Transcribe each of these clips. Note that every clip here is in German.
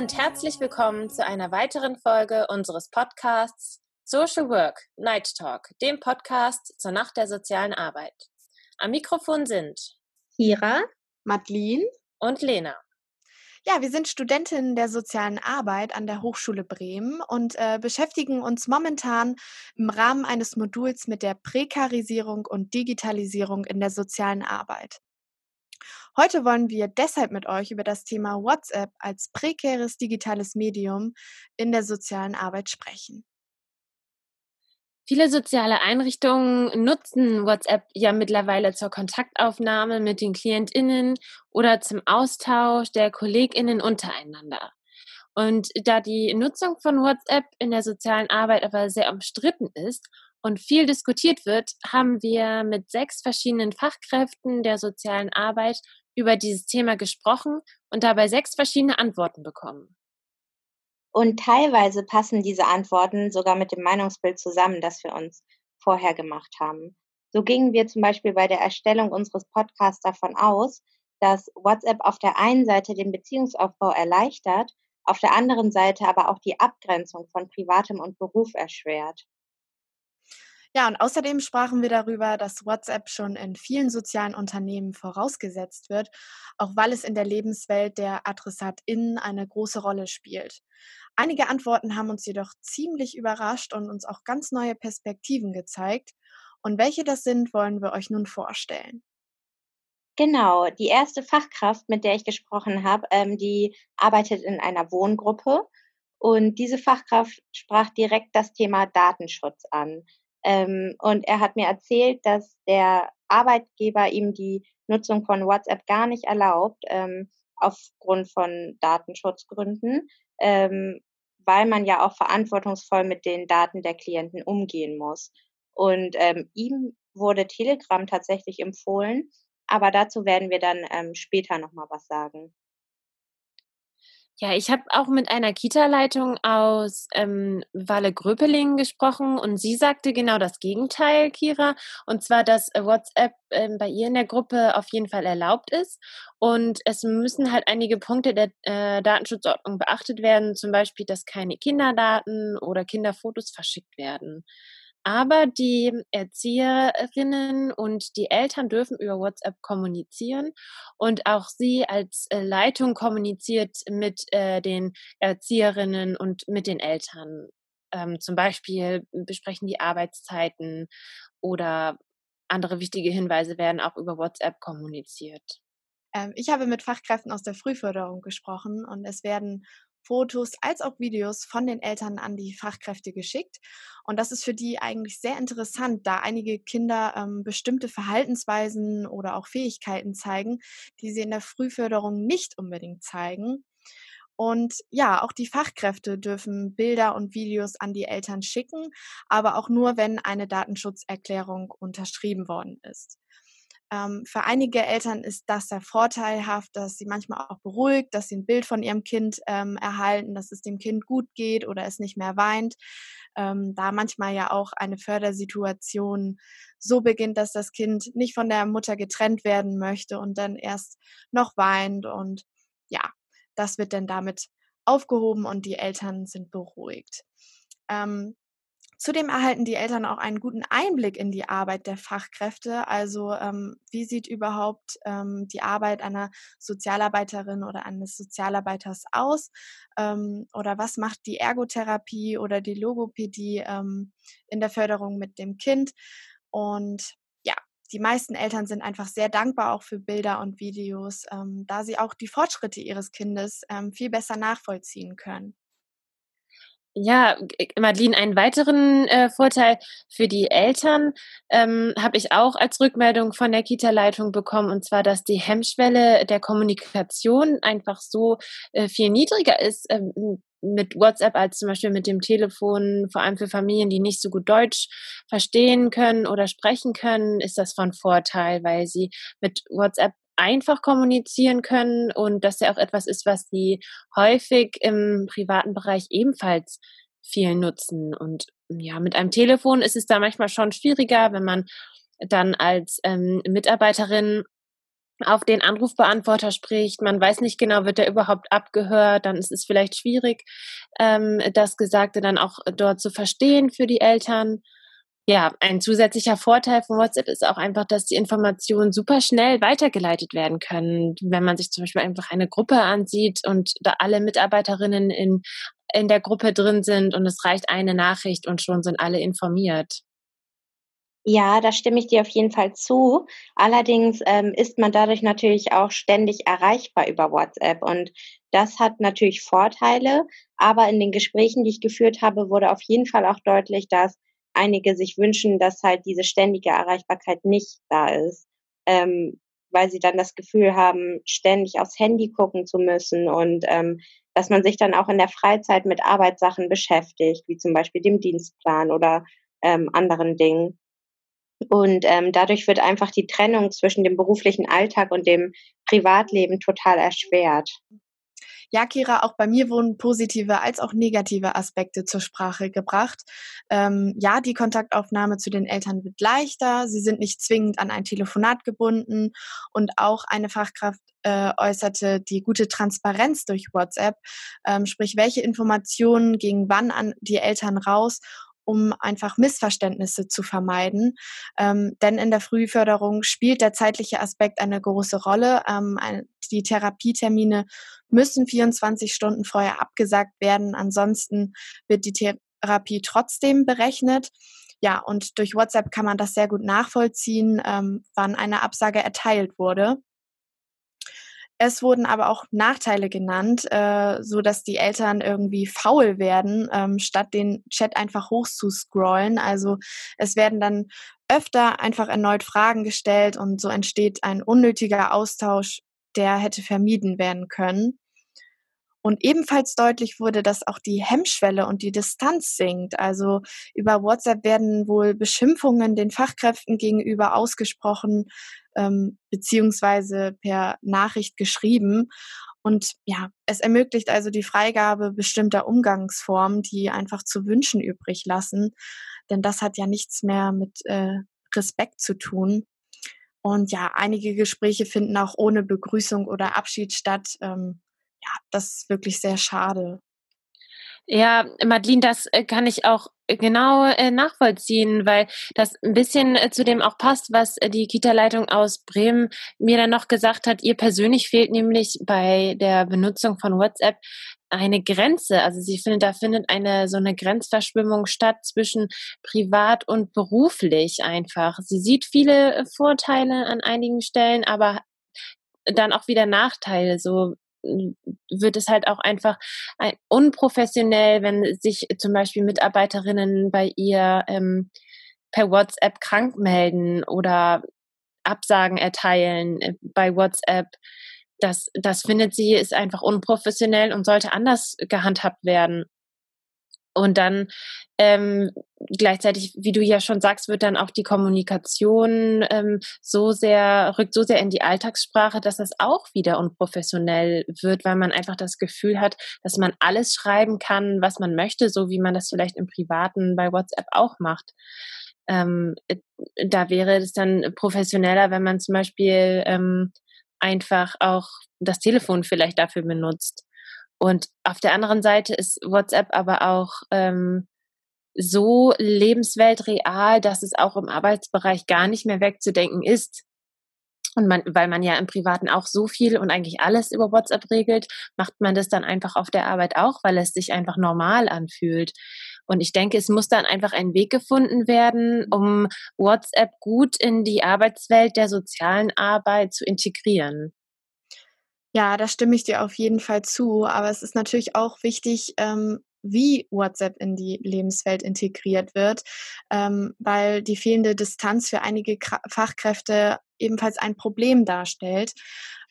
und herzlich willkommen zu einer weiteren Folge unseres Podcasts Social Work Night Talk, dem Podcast zur Nacht der sozialen Arbeit. Am Mikrofon sind Kira, Madeline und Lena. Ja, wir sind Studentinnen der sozialen Arbeit an der Hochschule Bremen und äh, beschäftigen uns momentan im Rahmen eines Moduls mit der Prekarisierung und Digitalisierung in der sozialen Arbeit. Heute wollen wir deshalb mit euch über das Thema WhatsApp als prekäres digitales Medium in der sozialen Arbeit sprechen. Viele soziale Einrichtungen nutzen WhatsApp ja mittlerweile zur Kontaktaufnahme mit den KlientInnen oder zum Austausch der KollegInnen untereinander. Und da die Nutzung von WhatsApp in der sozialen Arbeit aber sehr umstritten ist und viel diskutiert wird, haben wir mit sechs verschiedenen Fachkräften der sozialen Arbeit über dieses Thema gesprochen und dabei sechs verschiedene Antworten bekommen. Und teilweise passen diese Antworten sogar mit dem Meinungsbild zusammen, das wir uns vorher gemacht haben. So gingen wir zum Beispiel bei der Erstellung unseres Podcasts davon aus, dass WhatsApp auf der einen Seite den Beziehungsaufbau erleichtert, auf der anderen Seite aber auch die Abgrenzung von Privatem und Beruf erschwert. Ja, und außerdem sprachen wir darüber, dass WhatsApp schon in vielen sozialen Unternehmen vorausgesetzt wird, auch weil es in der Lebenswelt der AdressatInnen eine große Rolle spielt. Einige Antworten haben uns jedoch ziemlich überrascht und uns auch ganz neue Perspektiven gezeigt. Und welche das sind, wollen wir euch nun vorstellen. Genau, die erste Fachkraft, mit der ich gesprochen habe, ähm, die arbeitet in einer Wohngruppe und diese Fachkraft sprach direkt das Thema Datenschutz an. Ähm, und er hat mir erzählt, dass der Arbeitgeber ihm die Nutzung von WhatsApp gar nicht erlaubt, ähm, aufgrund von Datenschutzgründen, ähm, weil man ja auch verantwortungsvoll mit den Daten der Klienten umgehen muss. Und ähm, ihm wurde Telegram tatsächlich empfohlen, aber dazu werden wir dann ähm, später nochmal was sagen. Ja, ich habe auch mit einer Kita-Leitung aus ähm, Walle-Gröpeling gesprochen und sie sagte genau das Gegenteil, Kira. Und zwar, dass äh, WhatsApp ähm, bei ihr in der Gruppe auf jeden Fall erlaubt ist. Und es müssen halt einige Punkte der äh, Datenschutzordnung beachtet werden, zum Beispiel, dass keine Kinderdaten oder Kinderfotos verschickt werden. Aber die Erzieherinnen und die Eltern dürfen über WhatsApp kommunizieren und auch sie als äh, Leitung kommuniziert mit äh, den Erzieherinnen und mit den Eltern. Ähm, zum Beispiel besprechen die Arbeitszeiten oder andere wichtige Hinweise werden auch über WhatsApp kommuniziert. Ähm, ich habe mit Fachkräften aus der Frühförderung gesprochen und es werden Fotos als auch Videos von den Eltern an die Fachkräfte geschickt. Und das ist für die eigentlich sehr interessant, da einige Kinder ähm, bestimmte Verhaltensweisen oder auch Fähigkeiten zeigen, die sie in der Frühförderung nicht unbedingt zeigen. Und ja, auch die Fachkräfte dürfen Bilder und Videos an die Eltern schicken, aber auch nur, wenn eine Datenschutzerklärung unterschrieben worden ist. Ähm, für einige Eltern ist das sehr vorteilhaft, dass sie manchmal auch beruhigt, dass sie ein Bild von ihrem Kind ähm, erhalten, dass es dem Kind gut geht oder es nicht mehr weint. Ähm, da manchmal ja auch eine Fördersituation so beginnt, dass das Kind nicht von der Mutter getrennt werden möchte und dann erst noch weint. Und ja, das wird dann damit aufgehoben und die Eltern sind beruhigt. Ähm, Zudem erhalten die Eltern auch einen guten Einblick in die Arbeit der Fachkräfte. Also ähm, wie sieht überhaupt ähm, die Arbeit einer Sozialarbeiterin oder eines Sozialarbeiters aus? Ähm, oder was macht die Ergotherapie oder die Logopädie ähm, in der Förderung mit dem Kind? Und ja, die meisten Eltern sind einfach sehr dankbar auch für Bilder und Videos, ähm, da sie auch die Fortschritte ihres Kindes ähm, viel besser nachvollziehen können. Ja, Madeline, einen weiteren äh, Vorteil für die Eltern ähm, habe ich auch als Rückmeldung von der Kita-Leitung bekommen, und zwar, dass die Hemmschwelle der Kommunikation einfach so äh, viel niedriger ist ähm, mit WhatsApp als zum Beispiel mit dem Telefon, vor allem für Familien, die nicht so gut Deutsch verstehen können oder sprechen können, ist das von Vorteil, weil sie mit WhatsApp einfach kommunizieren können und dass ja auch etwas ist, was sie häufig im privaten Bereich ebenfalls viel nutzen. Und ja, mit einem Telefon ist es da manchmal schon schwieriger, wenn man dann als ähm, Mitarbeiterin auf den Anrufbeantworter spricht. Man weiß nicht genau, wird er überhaupt abgehört. Dann ist es vielleicht schwierig, ähm, das Gesagte dann auch dort zu verstehen für die Eltern. Ja, ein zusätzlicher Vorteil von WhatsApp ist auch einfach, dass die Informationen super schnell weitergeleitet werden können. Wenn man sich zum Beispiel einfach eine Gruppe ansieht und da alle Mitarbeiterinnen in, in der Gruppe drin sind und es reicht eine Nachricht und schon sind alle informiert. Ja, da stimme ich dir auf jeden Fall zu. Allerdings ähm, ist man dadurch natürlich auch ständig erreichbar über WhatsApp und das hat natürlich Vorteile, aber in den Gesprächen, die ich geführt habe, wurde auf jeden Fall auch deutlich, dass einige sich wünschen, dass halt diese ständige Erreichbarkeit nicht da ist, ähm, weil sie dann das Gefühl haben, ständig aufs Handy gucken zu müssen und ähm, dass man sich dann auch in der Freizeit mit Arbeitssachen beschäftigt, wie zum Beispiel dem Dienstplan oder ähm, anderen Dingen. Und ähm, dadurch wird einfach die Trennung zwischen dem beruflichen Alltag und dem Privatleben total erschwert. Ja, Kira, auch bei mir wurden positive als auch negative Aspekte zur Sprache gebracht. Ähm, ja, die Kontaktaufnahme zu den Eltern wird leichter. Sie sind nicht zwingend an ein Telefonat gebunden. Und auch eine Fachkraft äh, äußerte die gute Transparenz durch WhatsApp, ähm, sprich, welche Informationen gingen wann an die Eltern raus um einfach Missverständnisse zu vermeiden. Ähm, denn in der Frühförderung spielt der zeitliche Aspekt eine große Rolle. Ähm, die Therapietermine müssen 24 Stunden vorher abgesagt werden. Ansonsten wird die Therapie trotzdem berechnet. Ja, und durch WhatsApp kann man das sehr gut nachvollziehen, ähm, wann eine Absage erteilt wurde. Es wurden aber auch Nachteile genannt, äh, so dass die Eltern irgendwie faul werden, ähm, statt den Chat einfach hochzuscrollen. Also es werden dann öfter einfach erneut Fragen gestellt und so entsteht ein unnötiger Austausch, der hätte vermieden werden können. Und ebenfalls deutlich wurde, dass auch die Hemmschwelle und die Distanz sinkt. Also über WhatsApp werden wohl Beschimpfungen den Fachkräften gegenüber ausgesprochen, ähm, beziehungsweise per Nachricht geschrieben. Und ja, es ermöglicht also die Freigabe bestimmter Umgangsformen, die einfach zu wünschen übrig lassen. Denn das hat ja nichts mehr mit äh, Respekt zu tun. Und ja, einige Gespräche finden auch ohne Begrüßung oder Abschied statt. Ähm, ja, das ist wirklich sehr schade. Ja, Madeline, das äh, kann ich auch äh, genau äh, nachvollziehen, weil das ein bisschen zu dem auch passt, was die Kita-Leitung aus Bremen mir dann noch gesagt hat. Ihr persönlich fehlt nämlich bei der Benutzung von WhatsApp eine Grenze. Also sie findet, da findet eine so eine Grenzverschwimmung statt zwischen privat und beruflich einfach. Sie sieht viele Vorteile an einigen Stellen, aber dann auch wieder Nachteile. So wird es halt auch einfach unprofessionell, wenn sich zum Beispiel Mitarbeiterinnen bei ihr ähm, per WhatsApp krank melden oder Absagen erteilen äh, bei WhatsApp. Das, das findet sie ist einfach unprofessionell und sollte anders gehandhabt werden. Und dann ähm, gleichzeitig, wie du ja schon sagst, wird dann auch die Kommunikation ähm, so sehr, rückt so sehr in die Alltagssprache, dass das auch wieder unprofessionell wird, weil man einfach das Gefühl hat, dass man alles schreiben kann, was man möchte, so wie man das vielleicht im Privaten bei WhatsApp auch macht. Ähm, äh, da wäre es dann professioneller, wenn man zum Beispiel ähm, einfach auch das Telefon vielleicht dafür benutzt. Und auf der anderen Seite ist WhatsApp aber auch ähm, so lebensweltreal, dass es auch im Arbeitsbereich gar nicht mehr wegzudenken ist. Und man, weil man ja im Privaten auch so viel und eigentlich alles über WhatsApp regelt, macht man das dann einfach auf der Arbeit auch, weil es sich einfach normal anfühlt. Und ich denke, es muss dann einfach ein Weg gefunden werden, um WhatsApp gut in die Arbeitswelt der sozialen Arbeit zu integrieren. Ja, da stimme ich dir auf jeden Fall zu. Aber es ist natürlich auch wichtig, ähm, wie WhatsApp in die Lebenswelt integriert wird, ähm, weil die fehlende Distanz für einige Kra Fachkräfte ebenfalls ein Problem darstellt.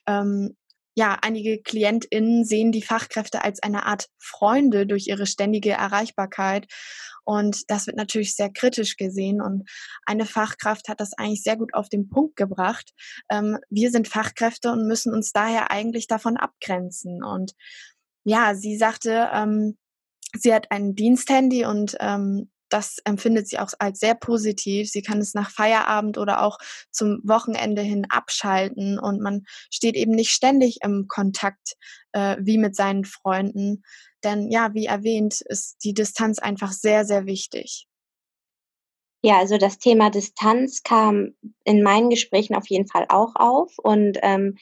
Ähm, ja, einige KlientInnen sehen die Fachkräfte als eine Art Freunde durch ihre ständige Erreichbarkeit. Und das wird natürlich sehr kritisch gesehen. Und eine Fachkraft hat das eigentlich sehr gut auf den Punkt gebracht. Ähm, wir sind Fachkräfte und müssen uns daher eigentlich davon abgrenzen. Und ja, sie sagte, ähm, sie hat ein Diensthandy und ähm, das empfindet sie auch als sehr positiv. Sie kann es nach Feierabend oder auch zum Wochenende hin abschalten und man steht eben nicht ständig im Kontakt äh, wie mit seinen Freunden. Denn ja, wie erwähnt, ist die Distanz einfach sehr, sehr wichtig. Ja, also das Thema Distanz kam in meinen Gesprächen auf jeden Fall auch auf und ähm,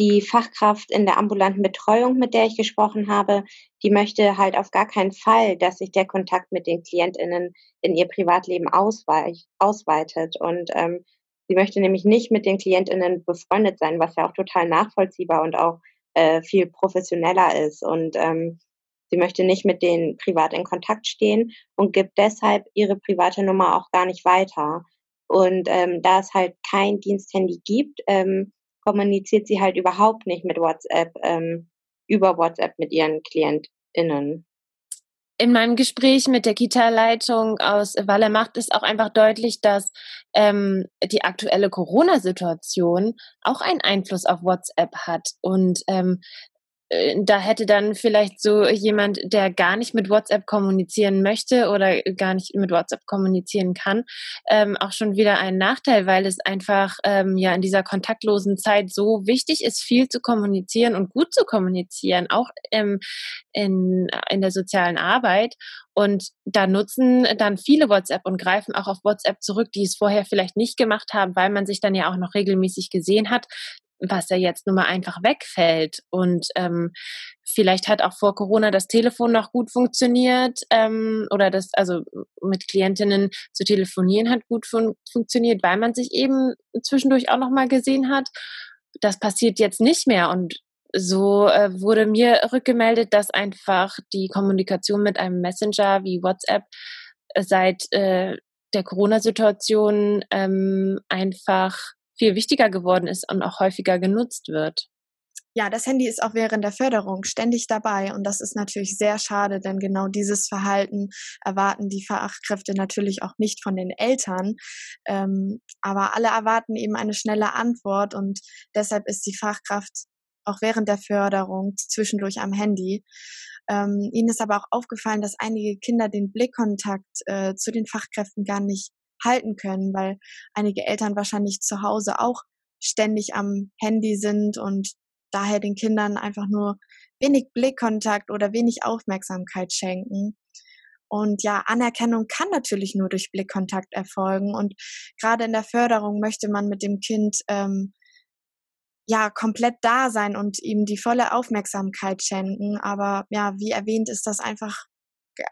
die Fachkraft in der ambulanten Betreuung, mit der ich gesprochen habe, die möchte halt auf gar keinen Fall, dass sich der Kontakt mit den KlientInnen in ihr Privatleben ausweitet. Und ähm, sie möchte nämlich nicht mit den KlientInnen befreundet sein, was ja auch total nachvollziehbar und auch äh, viel professioneller ist. Und ähm, sie möchte nicht mit denen privat in Kontakt stehen und gibt deshalb ihre private Nummer auch gar nicht weiter. Und ähm, da es halt kein Diensthandy gibt, ähm, kommuniziert sie halt überhaupt nicht mit WhatsApp, ähm, über WhatsApp mit ihren KlientInnen. In meinem Gespräch mit der Kita-Leitung aus Walle macht es auch einfach deutlich, dass ähm, die aktuelle Corona-Situation auch einen Einfluss auf WhatsApp hat und ähm, äh, da hätte dann vielleicht so jemand, der gar nicht mit WhatsApp kommunizieren möchte oder gar nicht mit WhatsApp kommunizieren kann, ähm, auch schon wieder einen Nachteil, weil es einfach ähm, ja in dieser kontaktlosen Zeit so wichtig ist, viel zu kommunizieren und gut zu kommunizieren, auch ähm, in, in der sozialen Arbeit. Und da nutzen dann viele WhatsApp und greifen auch auf WhatsApp zurück, die es vorher vielleicht nicht gemacht haben, weil man sich dann ja auch noch regelmäßig gesehen hat was ja jetzt nun mal einfach wegfällt. Und ähm, vielleicht hat auch vor Corona das Telefon noch gut funktioniert ähm, oder das, also mit Klientinnen zu telefonieren hat gut fun funktioniert, weil man sich eben zwischendurch auch noch mal gesehen hat. Das passiert jetzt nicht mehr und so äh, wurde mir rückgemeldet, dass einfach die Kommunikation mit einem Messenger wie WhatsApp äh, seit äh, der Corona-Situation ähm, einfach viel wichtiger geworden ist und auch häufiger genutzt wird. Ja, das Handy ist auch während der Förderung ständig dabei und das ist natürlich sehr schade, denn genau dieses Verhalten erwarten die Fachkräfte natürlich auch nicht von den Eltern. Ähm, aber alle erwarten eben eine schnelle Antwort und deshalb ist die Fachkraft auch während der Förderung zwischendurch am Handy. Ähm, ihnen ist aber auch aufgefallen, dass einige Kinder den Blickkontakt äh, zu den Fachkräften gar nicht halten können, weil einige Eltern wahrscheinlich zu Hause auch ständig am Handy sind und daher den Kindern einfach nur wenig Blickkontakt oder wenig Aufmerksamkeit schenken. Und ja, Anerkennung kann natürlich nur durch Blickkontakt erfolgen. Und gerade in der Förderung möchte man mit dem Kind ähm, ja komplett da sein und ihm die volle Aufmerksamkeit schenken. Aber ja, wie erwähnt, ist das einfach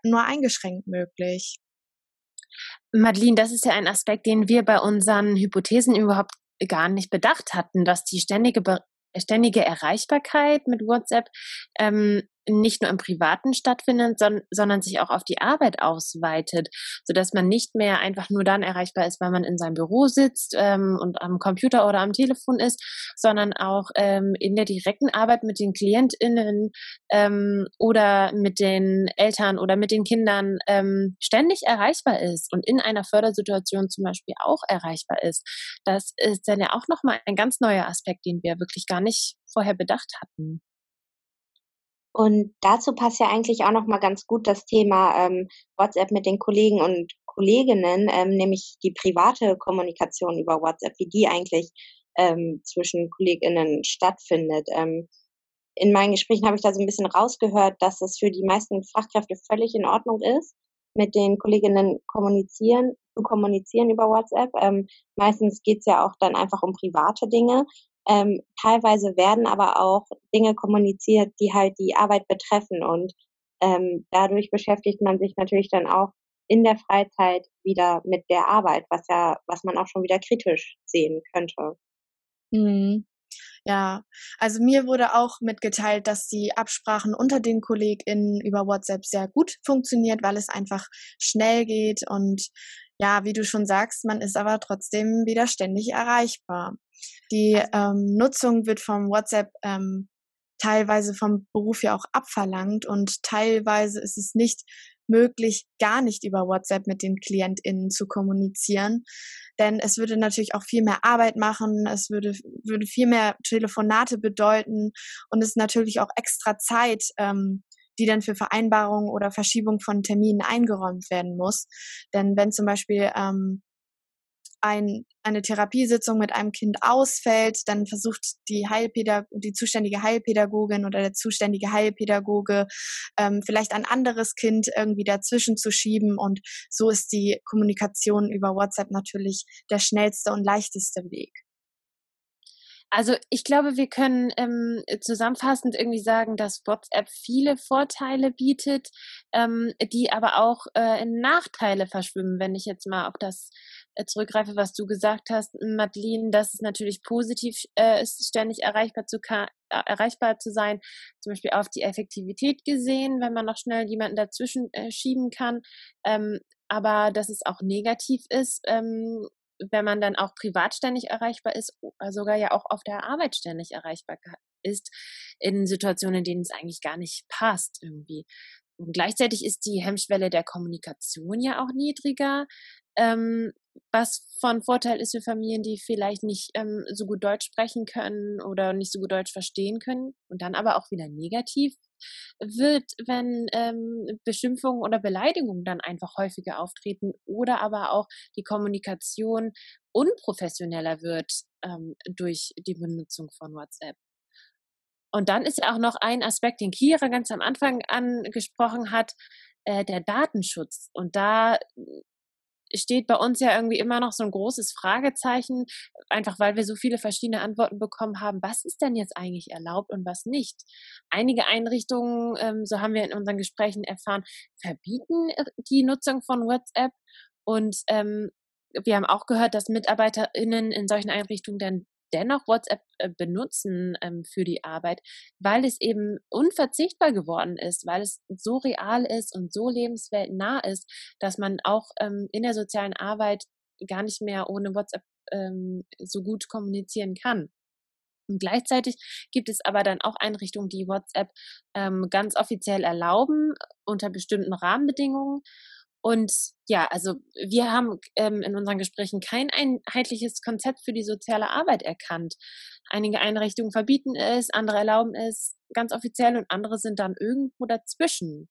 nur eingeschränkt möglich. Madeline, das ist ja ein Aspekt, den wir bei unseren Hypothesen überhaupt gar nicht bedacht hatten, dass die ständige, ständige Erreichbarkeit mit WhatsApp ähm, nicht nur im Privaten stattfindet, son sondern sich auch auf die Arbeit ausweitet, sodass man nicht mehr einfach nur dann erreichbar ist, weil man in seinem Büro sitzt ähm, und am Computer oder am Telefon ist, sondern auch ähm, in der direkten Arbeit mit den KlientInnen ähm, oder mit den Eltern oder mit den Kindern ähm, ständig erreichbar ist und in einer Fördersituation zum Beispiel auch erreichbar ist. Das ist dann ja auch nochmal ein ganz neuer Aspekt, den wir wirklich gar nicht vorher bedacht hatten. Und dazu passt ja eigentlich auch noch mal ganz gut das Thema ähm, WhatsApp mit den Kollegen und Kolleginnen, ähm, nämlich die private Kommunikation über WhatsApp, wie die eigentlich ähm, zwischen KollegInnen stattfindet. Ähm, in meinen Gesprächen habe ich da so ein bisschen rausgehört, dass es für die meisten Fachkräfte völlig in Ordnung ist, mit den Kolleginnen kommunizieren, zu kommunizieren über WhatsApp. Ähm, meistens geht es ja auch dann einfach um private Dinge. Ähm, teilweise werden aber auch Dinge kommuniziert, die halt die Arbeit betreffen und ähm, dadurch beschäftigt man sich natürlich dann auch in der Freizeit wieder mit der Arbeit, was ja, was man auch schon wieder kritisch sehen könnte. Mhm. Ja, also mir wurde auch mitgeteilt, dass die Absprachen unter den KollegInnen über WhatsApp sehr gut funktioniert, weil es einfach schnell geht und ja, wie du schon sagst, man ist aber trotzdem wieder ständig erreichbar. Die ähm, Nutzung wird vom WhatsApp ähm, teilweise vom Beruf ja auch abverlangt und teilweise ist es nicht möglich, gar nicht über WhatsApp mit den KlientInnen zu kommunizieren. Denn es würde natürlich auch viel mehr Arbeit machen, es würde, würde viel mehr Telefonate bedeuten und es ist natürlich auch extra Zeit, ähm, die dann für Vereinbarungen oder Verschiebung von Terminen eingeräumt werden muss. Denn wenn zum Beispiel ähm, ein, eine Therapiesitzung mit einem Kind ausfällt, dann versucht die Heilpädag die zuständige Heilpädagogin oder der zuständige Heilpädagoge ähm, vielleicht ein anderes Kind irgendwie dazwischen zu schieben und so ist die Kommunikation über WhatsApp natürlich der schnellste und leichteste Weg. Also ich glaube, wir können ähm, zusammenfassend irgendwie sagen, dass WhatsApp viele Vorteile bietet, ähm, die aber auch äh, in Nachteile verschwimmen. Wenn ich jetzt mal auf das äh, zurückgreife, was du gesagt hast, Madeline, dass es natürlich positiv äh, ist, ständig erreichbar zu, äh, erreichbar zu sein, zum Beispiel auf die Effektivität gesehen, wenn man noch schnell jemanden dazwischen äh, schieben kann. Ähm, aber dass es auch negativ ist, ähm, wenn man dann auch privat ständig erreichbar ist, sogar ja auch auf der Arbeit ständig erreichbar ist, in Situationen, in denen es eigentlich gar nicht passt irgendwie. Und gleichzeitig ist die Hemmschwelle der Kommunikation ja auch niedriger, ähm, was von Vorteil ist für Familien, die vielleicht nicht ähm, so gut Deutsch sprechen können oder nicht so gut Deutsch verstehen können und dann aber auch wieder negativ wird, wenn ähm, Beschimpfungen oder Beleidigungen dann einfach häufiger auftreten oder aber auch die Kommunikation unprofessioneller wird ähm, durch die Benutzung von WhatsApp. Und dann ist ja auch noch ein Aspekt, den Kira ganz am Anfang angesprochen hat, äh, der Datenschutz. Und da steht bei uns ja irgendwie immer noch so ein großes Fragezeichen, einfach weil wir so viele verschiedene Antworten bekommen haben, was ist denn jetzt eigentlich erlaubt und was nicht. Einige Einrichtungen, ähm, so haben wir in unseren Gesprächen erfahren, verbieten äh, die Nutzung von WhatsApp und ähm, wir haben auch gehört, dass MitarbeiterInnen in solchen Einrichtungen dann dennoch WhatsApp äh, benutzen ähm, für die Arbeit, weil es eben unverzichtbar geworden ist, weil es so real ist und so lebensweltnah ist, dass man auch ähm, in der sozialen Arbeit gar nicht mehr ohne WhatsApp ähm, so gut kommunizieren kann. Und gleichzeitig gibt es aber dann auch Einrichtungen, die WhatsApp ähm, ganz offiziell erlauben unter bestimmten Rahmenbedingungen. Und ja, also wir haben ähm, in unseren Gesprächen kein einheitliches Konzept für die soziale Arbeit erkannt. Einige Einrichtungen verbieten es, andere erlauben es ganz offiziell und andere sind dann irgendwo dazwischen.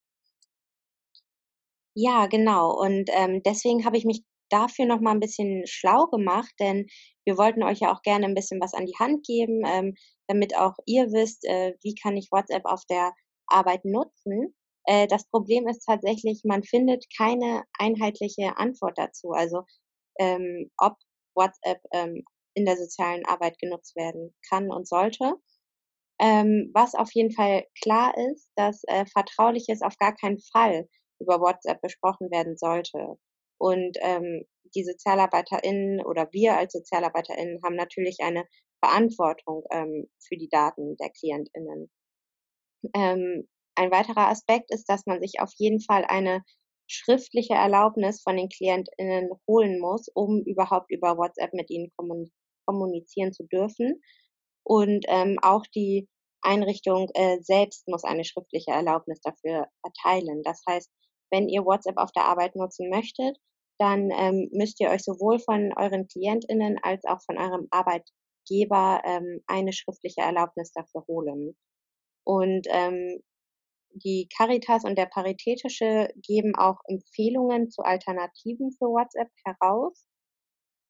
Ja, genau. Und ähm, deswegen habe ich mich dafür noch mal ein bisschen schlau gemacht, denn wir wollten euch ja auch gerne ein bisschen was an die Hand geben, ähm, damit auch ihr wisst, äh, wie kann ich WhatsApp auf der Arbeit nutzen. Äh, das Problem ist tatsächlich, man findet keine einheitliche Antwort dazu. Also ähm, ob WhatsApp ähm, in der sozialen Arbeit genutzt werden kann und sollte. Ähm, was auf jeden Fall klar ist, dass äh, Vertrauliches auf gar keinen Fall über WhatsApp besprochen werden sollte. Und ähm, die SozialarbeiterInnen oder wir als SozialarbeiterInnen haben natürlich eine Verantwortung ähm, für die Daten der KlientInnen. Ähm, ein weiterer Aspekt ist, dass man sich auf jeden Fall eine schriftliche Erlaubnis von den KlientInnen holen muss, um überhaupt über WhatsApp mit ihnen kommunizieren zu dürfen. Und ähm, auch die Einrichtung äh, selbst muss eine schriftliche Erlaubnis dafür erteilen. Das heißt, wenn ihr WhatsApp auf der Arbeit nutzen möchtet, dann ähm, müsst ihr euch sowohl von euren KlientInnen als auch von eurem Arbeitgeber ähm, eine schriftliche Erlaubnis dafür holen. Und ähm, die Caritas und der Paritätische geben auch Empfehlungen zu Alternativen für WhatsApp heraus.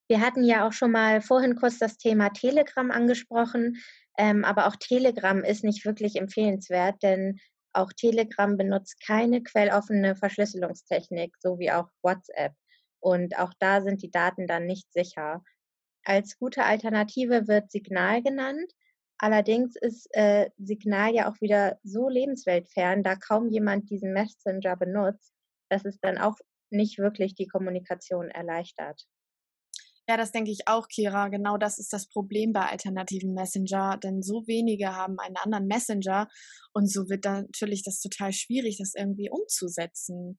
Wir hatten ja auch schon mal vorhin kurz das Thema Telegram angesprochen, ähm, aber auch Telegram ist nicht wirklich empfehlenswert, denn auch Telegram benutzt keine quelloffene Verschlüsselungstechnik, so wie auch WhatsApp. Und auch da sind die Daten dann nicht sicher. Als gute Alternative wird Signal genannt. Allerdings ist äh, Signal ja auch wieder so lebensweltfern, da kaum jemand diesen Messenger benutzt, dass es dann auch nicht wirklich die Kommunikation erleichtert. Ja, das denke ich auch, Kira. Genau das ist das Problem bei alternativen Messenger, denn so wenige haben einen anderen Messenger und so wird dann natürlich das total schwierig, das irgendwie umzusetzen.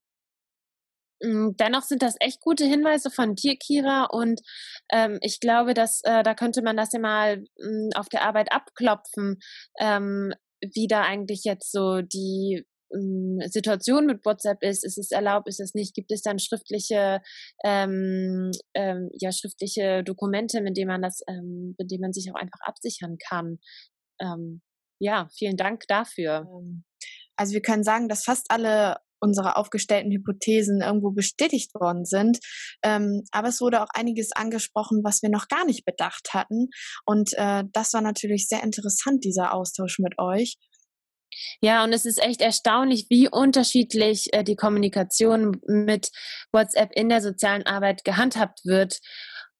Hm, dennoch sind das echt gute Hinweise von dir, Kira. Und ähm, ich glaube, dass äh, da könnte man das ja mal mh, hm, auf der Arbeit abklopfen, ähm, wie da eigentlich jetzt so die ähm, Situation mit WhatsApp ist, ist es erlaubt, ist es nicht, gibt es dann schriftliche, ähm, ähm, ja, schriftliche Dokumente, mit denen man das, ähm, mit denen man sich auch einfach absichern kann. Ähm, ja, vielen Dank dafür. Ähm, Also wir können sagen, dass fast alle unsere aufgestellten Hypothesen irgendwo bestätigt worden sind. Ähm, aber es wurde auch einiges angesprochen, was wir noch gar nicht bedacht hatten. Und äh, das war natürlich sehr interessant, dieser Austausch mit euch. Ja, und es ist echt erstaunlich, wie unterschiedlich äh, die Kommunikation mit WhatsApp in der sozialen Arbeit gehandhabt wird.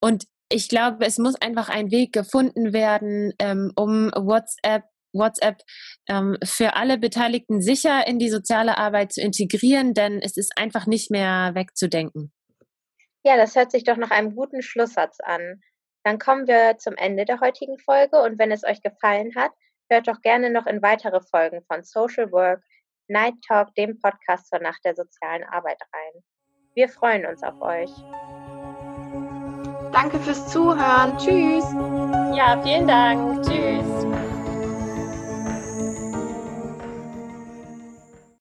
Und ich glaube, es muss einfach ein Weg gefunden werden, ähm, um WhatsApp WhatsApp ähm, für alle Beteiligten sicher in die soziale Arbeit zu integrieren, denn es ist einfach nicht mehr wegzudenken. Ja, das hört sich doch nach einem guten Schlusssatz an. Dann kommen wir zum Ende der heutigen Folge und wenn es euch gefallen hat, hört doch gerne noch in weitere Folgen von Social Work, Night Talk, dem Podcast zur Nacht der sozialen Arbeit rein. Wir freuen uns auf euch. Danke fürs Zuhören. Tschüss. Ja, vielen Dank. Tschüss.